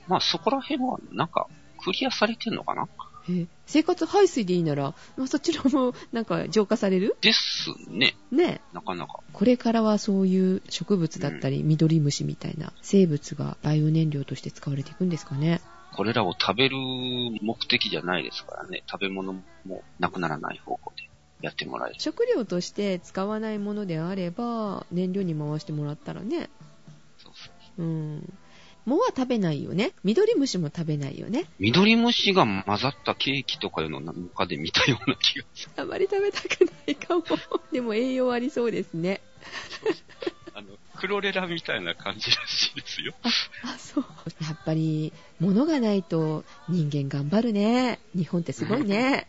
まあそこら辺はなんかクリアされてんのかな？へえ生活排水でいいなら、まあそちらもなんか浄化される？ですね。ねえなかなか。これからはそういう植物だったり、緑虫みたいな生物がバイオ燃料として使われていくんですかね。これらを食べる目的じゃないですからね。食べ物もなくならない方向でやってもらえる。食料として使わないものであれば、燃料に回してもらったらね。そうそううん。藻は食べないよね。緑虫も食べないよね。緑虫が混ざったケーキとかいうのをなんかで見たような気がする。あまり食べたくないかも。でも栄養ありそうですね。あの、クロレラみたいな感じらしいですよ。あ、そう。やっぱり、物がないと人間頑張るね。日本ってすごいね。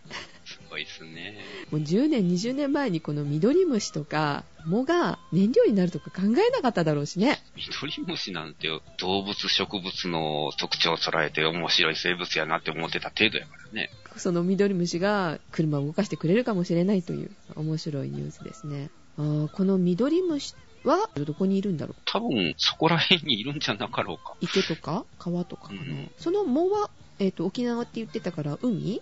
もう10年、20年前にこの緑虫とか、藻が燃料になるとか考えなかっただろうしね。緑虫なんて動物植物の特徴を捉えて面白い生物やなって思ってた程度やからね。その緑虫が車を動かしてくれるかもしれないという面白いニュースですね。あーこの緑虫はどこにいるんだろう？多分そこら辺にいるんじゃなかろうか。池とか？川とかかな、うんその藻は、えっ、と、沖縄って言ってたから海？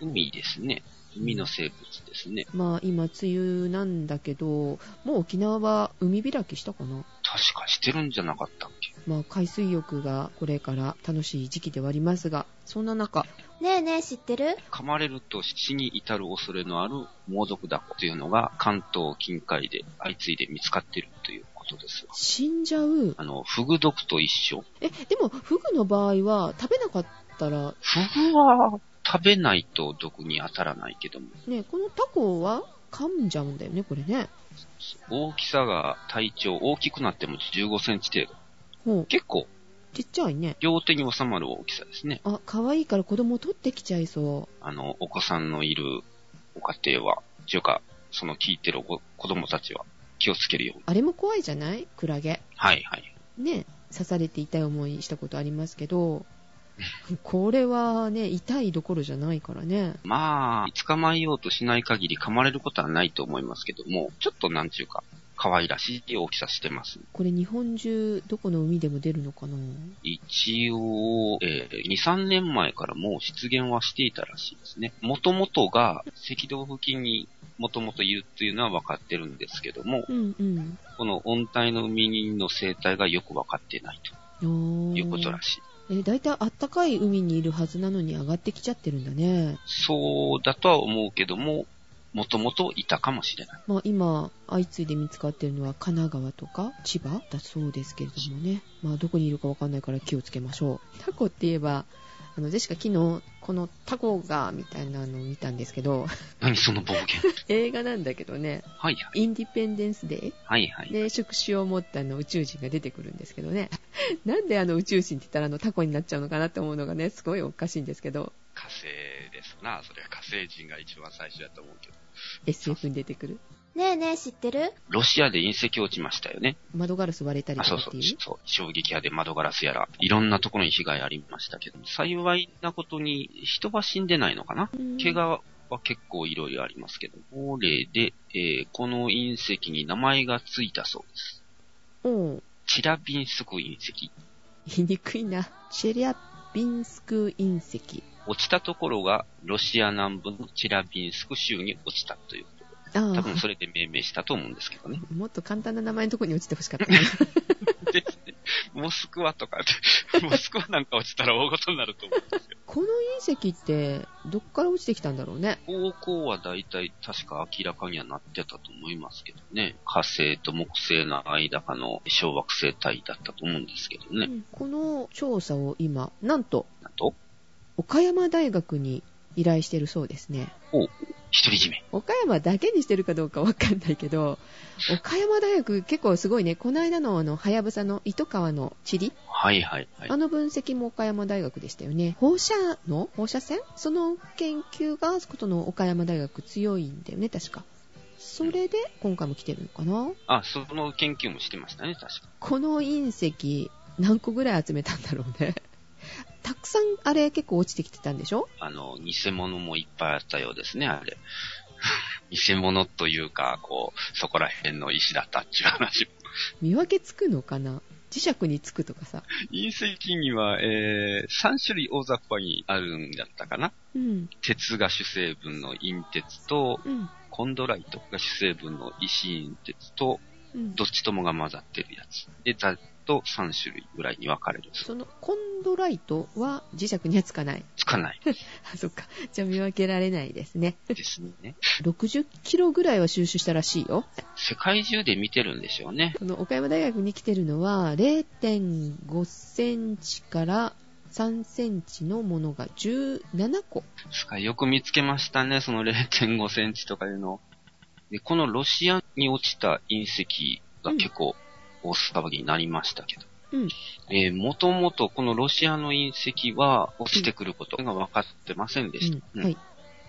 海ですね。海の生物ですね。まあ今梅雨なんだけど、もう沖縄は海開きしたかな？確かしてるんじゃなかったっけ？まあ海水浴がこれから楽しい時期ではありますが、そんな中、ねえねえ知ってる？噛まれると死に至る恐れのある猛毒ダコというのが関東近海で相次いで見つかっているということですわ。死んじゃう。あの、フグ毒と一緒。え、でもフグの場合は食べなかったら、フグは食べないと毒に当たらないけども、ね、このタコは噛んじゃうんだよね、これね。大きさが体長大きくなっても15センチ程度。ほう、結構ちっちゃいね。両手に収まる大きさですね。あ、可愛いから子供取ってきちゃいそう。あの、お子さんのいるご家庭は、というか、その聞いてるご子供たちは気をつけるように。あれも怖いじゃない？クラゲ。はいはい。ね、刺されて痛い思いしたことありますけど、これはね、痛いどころじゃないからね。まあ、捕まえようとしない限り噛まれることはないと思いますけども、ちょっとなんちゅうか、可愛らしい大きさしてます。これ日本中どこの海でも出るのかな？一応、えー2、3年前からもう出現はしていたらしいですね。もともとが赤道付近にもともといるっていうのは分かってるんですけども、うんうん。この温帯の海の生態がよく分かってないということらしい。え、だいたいあったかい海にいるはずなのに上がってきちゃってるんだね。そうだとは思うけども、もともといたかもしれない。まあ今、相次いで見つかってるのは神奈川とか千葉だそうですけれどもね。まあどこにいるかわかんないから気をつけましょう。タコって言えば、あの、ジェシカ昨日、このタコが、みたいなのを見たんですけど、何その暴言。映画なんだけどね、はいはい。インディペンデンスデはいはい。ーで触手を持ったあの宇宙人が出てくるんですけどね。なんであの宇宙人って言ったらあのタコになっちゃうのかなって思うのがね、すごいおかしいんですけど、火星ですな。それは火星人が一番最初だと思うけど。SF に出てくる？ねえねえ知ってる？ロシアで隕石落ちましたよね。窓ガラス割れたりあ、そうそうとかっていう？そう。衝撃波で窓ガラスやら、いろんなところに被害ありましたけど、幸いなことに人は死んでないのかな？うん怪我は結構いろいろありますけど、これで、えーこの隕石に名前がついたそうです。おうチラビンスク隕石。言いにくいな。チェリャビンスク隕石。落ちたところがロシア南部のチラビンスク州に落ちたという多分それで命名したと思うんですけどね。あ、もっと簡単な名前のとこに落ちてほしかったな。ですね。モスクワとか モスクワなんか落ちたら大事になると思うんですよ。この隕石って、どっから落ちてきたんだろうね。方向は大体確か明らかにはなってたと思いますけどね。火星と木星の間かの小惑星帯だったと思うんですけどね。うんこの調査を今、なんと、なんと、岡山大学に依頼してるそうですね。お、独り占め。岡山だけにしてるかどうかわかんないけど、岡山大学結構すごいね。この間のあの、はやぶさの糸川の塵、はいはいはいあ。の分析も岡山大学でしたよね。放射の？放射線？その研究が、ことの岡山大学強いんだよね、確か。それで今回も来てるのかな？あ、その研究もしてましたね、確か。この隕石、何個ぐらい集めたんだろうね。たくさんあれ結構落ちてきてたんでしょ？あの、偽物もいっぱいあったようですね、あれ。偽物というか、こう、そこら辺の石だったっていう話も。見分けつくのかな？磁石につくとかさ。隕石には、えー、3種類大雑把にあるんだったかな。うん。鉄が主成分の陰鉄と、うん。コンドライトが主成分の石陰鉄と、うん。どっちともが混ざってるやつ。で、と3種類ぐらいに分かれる。そのコンドライトは磁石にはつかない。つかない あ、そっか。じゃあ見分けられないですね。ですね。60キロぐらいは収集したらしいよ。世界中で見てるんでしょうね。この岡山大学に来てるのは0.5センチから3センチのものが17個。よく見つけましたね、その0.5センチとかいうの。で、このロシアに落ちた隕石が結構大騒ぎになりましたけど。うん。えー、もともとこのロシアの隕石は落ちてくることが分かってませんでした。うんうんはい。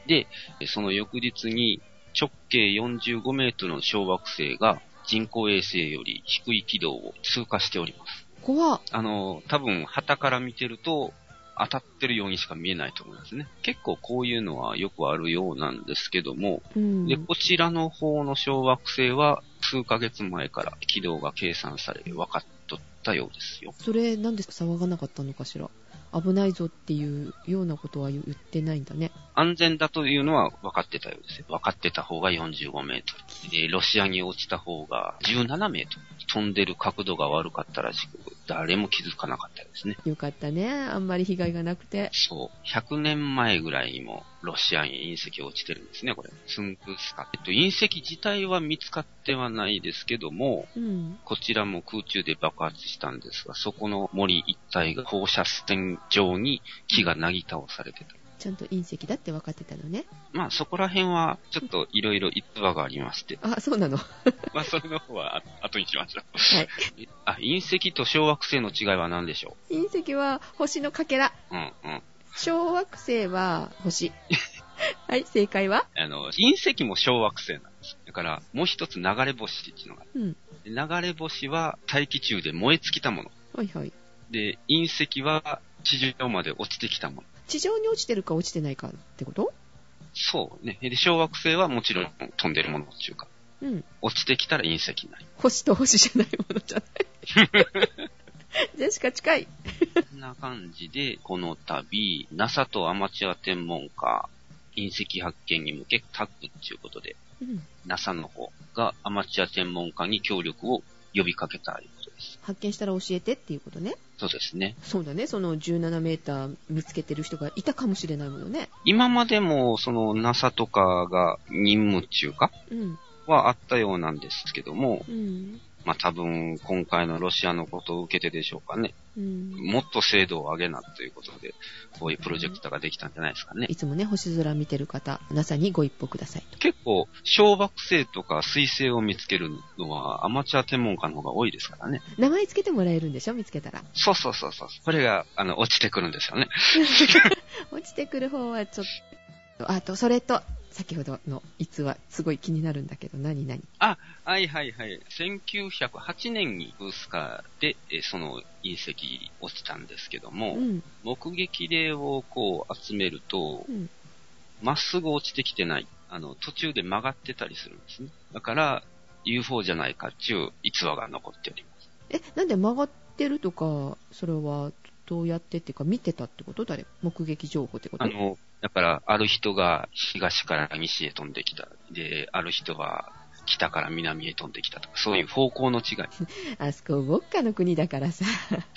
で、その翌日に直径45メートルの小惑星が人工衛星より低い軌道を通過しております。怖あの、多分、旗から見てると、当たってるようにしか見えないと思いますね。結構こういうのはよくあるようなんですけども、うん。で、こちらの方の小惑星は数ヶ月前から軌道が計算され分かっとったようですよ。それなんで騒がなかったのかしら？危ないぞっていうようなことは言ってないんだね。安全だというのは分かってたようですよ。分かってた方が45メートル。で、ロシアに落ちた方が17メートル。飛んでる角度が悪かったらしく、誰も気づかなかったですね。よかったね。あんまり被害がなくて。そう。100年前ぐらいにもロシアに隕石落ちてるんですね、これ。ツンクスカ。えっと、隕石自体は見つかってはないですけども、うん。こちらも空中で爆発したんですが、そこの森一帯が放射線状に木がなぎ倒されてた。ちゃんと隕石だって分かってたのね。まあそこら辺はちょっといろいろ逸話がありまして、あ、そうなの。は まあそれの方はあ後にしましょう。い。あ、隕石と小惑星の違いは何でしょ隕石は星のかけら。ううんうん。小惑星は星。はい、正解は？あの、隕石も小惑星なんです。だから、もう一つ流れ星っていうのがあうん。る。流れ星は大気中で燃え尽きたもの。はいはい。で、隕石は地上まで落ちてきたもの。地上に落ちてるか落ちてないかってこと？そうね。で、小惑星はもちろん飛んでるものっていうか、うん。落ちてきたら隕石になる。星と星じゃないものじゃない？ジェシカ近い。こんな感じで、この度、NASA とアマチュア天文家、隕石発見に向けタッグっていうことで、うん。NASA の方がアマチュア天文家に協力を呼びかけたということです。発見したら教えてっていうことね。そうですね。そうだね。その17メーター見つけてる人がいたかもしれないものね。今までも、その NASA とかが任務中か？うん。はあったようなんですけども、うん。まあ多分今回のロシアのことを受けてでしょうかね。うん。もっと精度を上げなということで、こういうプロジェクトができたんじゃないですかね。いつもね、星空見てる方、NASA にご一報くださいと。結構、小惑星とか彗星を見つけるのはアマチュア天文家の方が多いですからね。名前つけてもらえるんでしょ？見つけたら。そうそうそうそう。これが、あの、落ちてくるんですよね。落ちてくる方はちょっと、あと、それと、先ほどの逸話、すごい気になるんだけど、何々。あ、はいはいはい。1908年にブースカーで、えーその隕石落ちたんですけども、うん。目撃例をこう集めるとう、ん。まっすぐ落ちてきてない。あの、途中で曲がってたりするんですね。だから、UFO じゃないかっていう逸話が残っております。え、なんで曲がってるとか、それは、どうやってっていうか、見てたってこと誰目撃情報ってことあの、だから、ある人が東から西へ飛んできた。で、ある人は北から南へ飛んできたとか、そういう方向の違い。あそこ、ウォッカの国だからさ、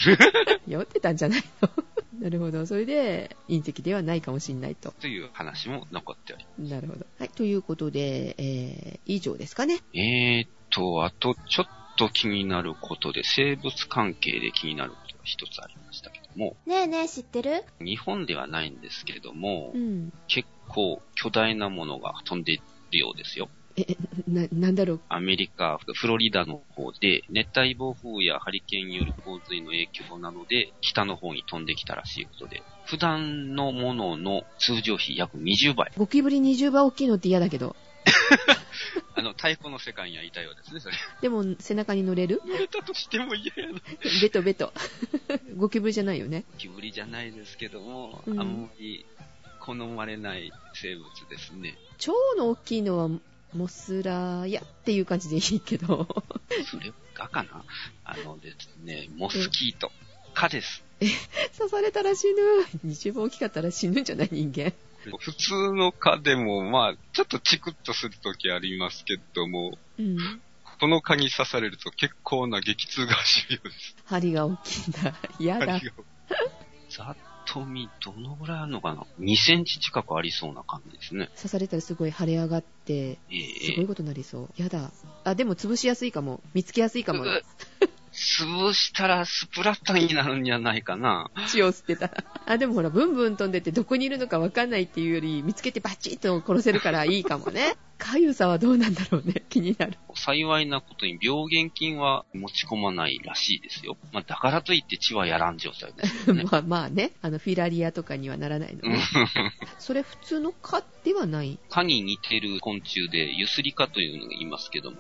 酔ってたんじゃないの？なるほど。それで、隕石ではないかもしんないと。という話も残っておりまなるほど。はい。ということで、えー、以上ですかね。す。えーっと、あと、ちょっと気になることで、生物関係で気になることが一つありましたけども、ねえねえ、知ってる？日本ではないんですけれどもう、ん。結構巨大なものが飛んでいるようですよ。え、えな、なんだろう？アメリカ、フロリダの方で、熱帯暴風やハリケーンによる洪水の影響などで、北の方に飛んできたらしいことで、普段のものの通常比約20倍。ゴキブリ20倍大きいのって嫌だけど。あの、太鼓の世界にはいたようですね、それ。でも、背中に乗れる？乗れたとしても嫌やな。ベトベト。ゴキブリじゃないよね。ゴキブリじゃないですけども、うんあんまり好まれない生物ですね。蝶の大きいのは、モスラヤっていう感じでいいけど。それがかな？あのですね、モスキート。蚊です。刺されたら死ぬ。一番大きかったら死ぬんじゃない人間。普通の蚊でも、まあ、ちょっとチクッとするときありますけども、うん。この蚊に刺されると結構な激痛が走るようです。針が大きいんだ。嫌だ。ざっと見、どのぐらいあるのかな ?2 センチ近くありそうな感じですね。刺されたらすごい腫れ上がって、ええすごいことになりそう。やだ。あ、でも潰しやすいかも。見つけやすいかも。潰したらスプラッタになるんじゃないかな。血を吸ってたら。あ、でもほら、ブンブン飛んでてどこにいるのかわかんないっていうより、見つけてバチッと殺せるからいいかもね。かゆさはどうなんだろうね。気になる。幸いなことに病原菌は持ち込まないらしいですよ。まあ、だからといって血はやらん状態ですよね。まあまあね。あの、フィラリアとかにはならないのね。それ普通の蚊ではない？蚊に似てる昆虫で、ユスリカというのがいますけども、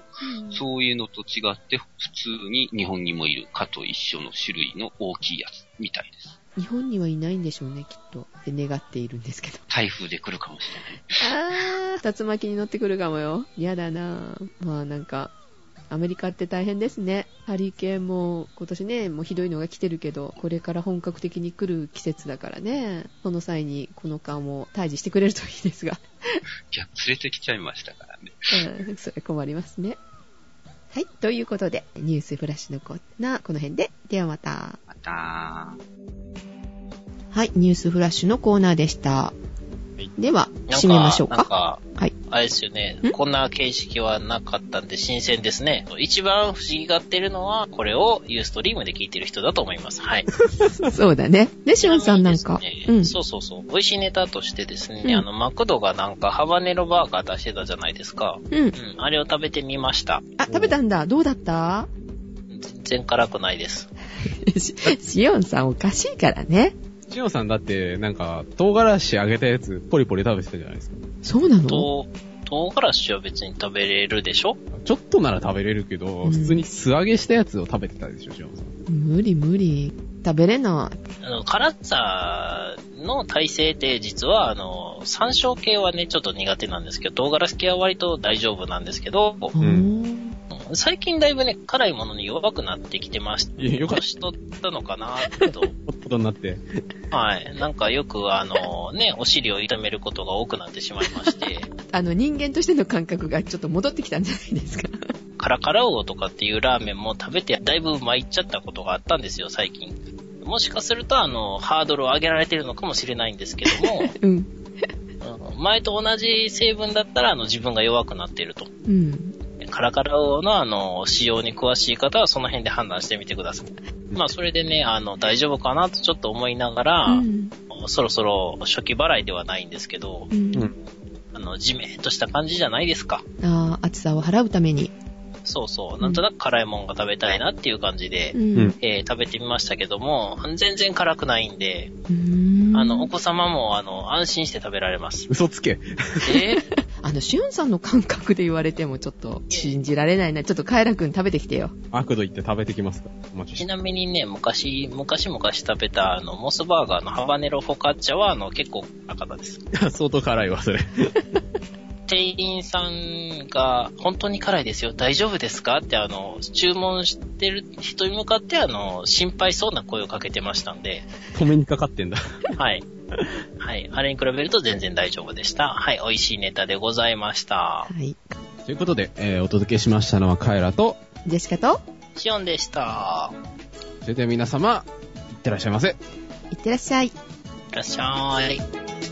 そういうのと違って、普通に日本にもいる蚊と一緒の種類の大きいやつみたいです。日本にはいないんでしょうね、きっと。で、願っているんですけど。台風で来るかもしれない。竜巻に乗ってくるかもよ。やだなぁ。まあなんか、アメリカって大変ですね。ハリケーンも今年ね、もうひどいのが来てるけど、これから本格的に来る季節だからね。その際にこの蚊も退治してくれるといいですが。いや、連れてきちゃいましたからね。うん、それ困りますね。はい、ということで、ニュースフラッシュのコーナー、この辺で。ではまた。また、はい、ニュースフラッシュのコーナーでした。いでは、締めましょうか。か、はい。あれですよねん？こんな形式はなかったんで新鮮ですね。一番不思議がってるのは、これをユーストリームで聞いてる人だと思います。はい。そうだね。で、シオンさんなんか。ねうん。そうそうそう。美味しいネタとしてですね、うんあの、マクドがなんかハバネロバーガー出してたじゃないですか。うんう。ん。あれを食べてみました。あ、食べたんだ。どうだった？全然辛くないです。し シオンさんおかしいからね。シオンさんだって、なんか、唐辛子揚げたやつ、ポリポリ食べてたじゃないですか。そうなの？と、唐辛子は別に食べれるでしょ？ちょっとなら食べれるけど、うん普通に素揚げしたやつを食べてたでしょ、シオンさん。無理無理。食べれない。あの、辛さの体制って実は、あの、山椒系はね、ちょっと苦手なんですけど、唐辛子系は割と大丈夫なんですけど、んん最近だいぶね、辛いものに弱くなってきてましよかっ年取ったのかなと。たことになって。はい。なんかよくあの、ね、お尻を痛めることが多くなってしまいまして、あの、人間としての感覚がちょっと戻ってきたんじゃないですか。カラカラウオとかっていうラーメンも食べてだいぶ参っちゃったことがあったんですよ、最近。もしかすると、あの、ハードルを上げられてるのかもしれないんですけども、うん。うん前と同じ成分だったら、あの、自分が弱くなっていると。うん。カラカラの、あの、使用に詳しい方は、その辺で判断してみてください。まあ、それでね、あの、大丈夫かなとちょっと思いながら、うん。そろそろ初期払いではないんですけど、うんうんあの、じめっとした感じじゃないですか。ああ、暑さを払うために。そうそう。なんとなく辛いもんが食べたいなっていう感じで、うん。うんえー食べてみましたけども、全然辛くないんで、うんあの、お子様も、あの、安心して食べられます。嘘つけ。え？ー あの、シオンさんの感覚で言われてもちょっと信じられないな。ちょっとカエラくん食べてきてよ。マクド行って食べてきますか？ち。なみにね、昔、昔々食べた、あの、モスバーガーのハバネロフォカッチャは、あの、結構辛かったです。相当辛いわ、それ。店員さんが、本当に辛いですよ、大丈夫ですか？って、あの、注文してる人に向かって、あの、心配そうな声をかけてましたんで、止めにかかってんだ。はい。はい。あれに比べると全然大丈夫でした。はい。美味しいネタでございました。はい。ということで、えーお届けしましたのはカエラと、ジェシカと、シオンでした。それでは皆様、いってらっしゃいませ。いってらっしゃい。いらっしゃい。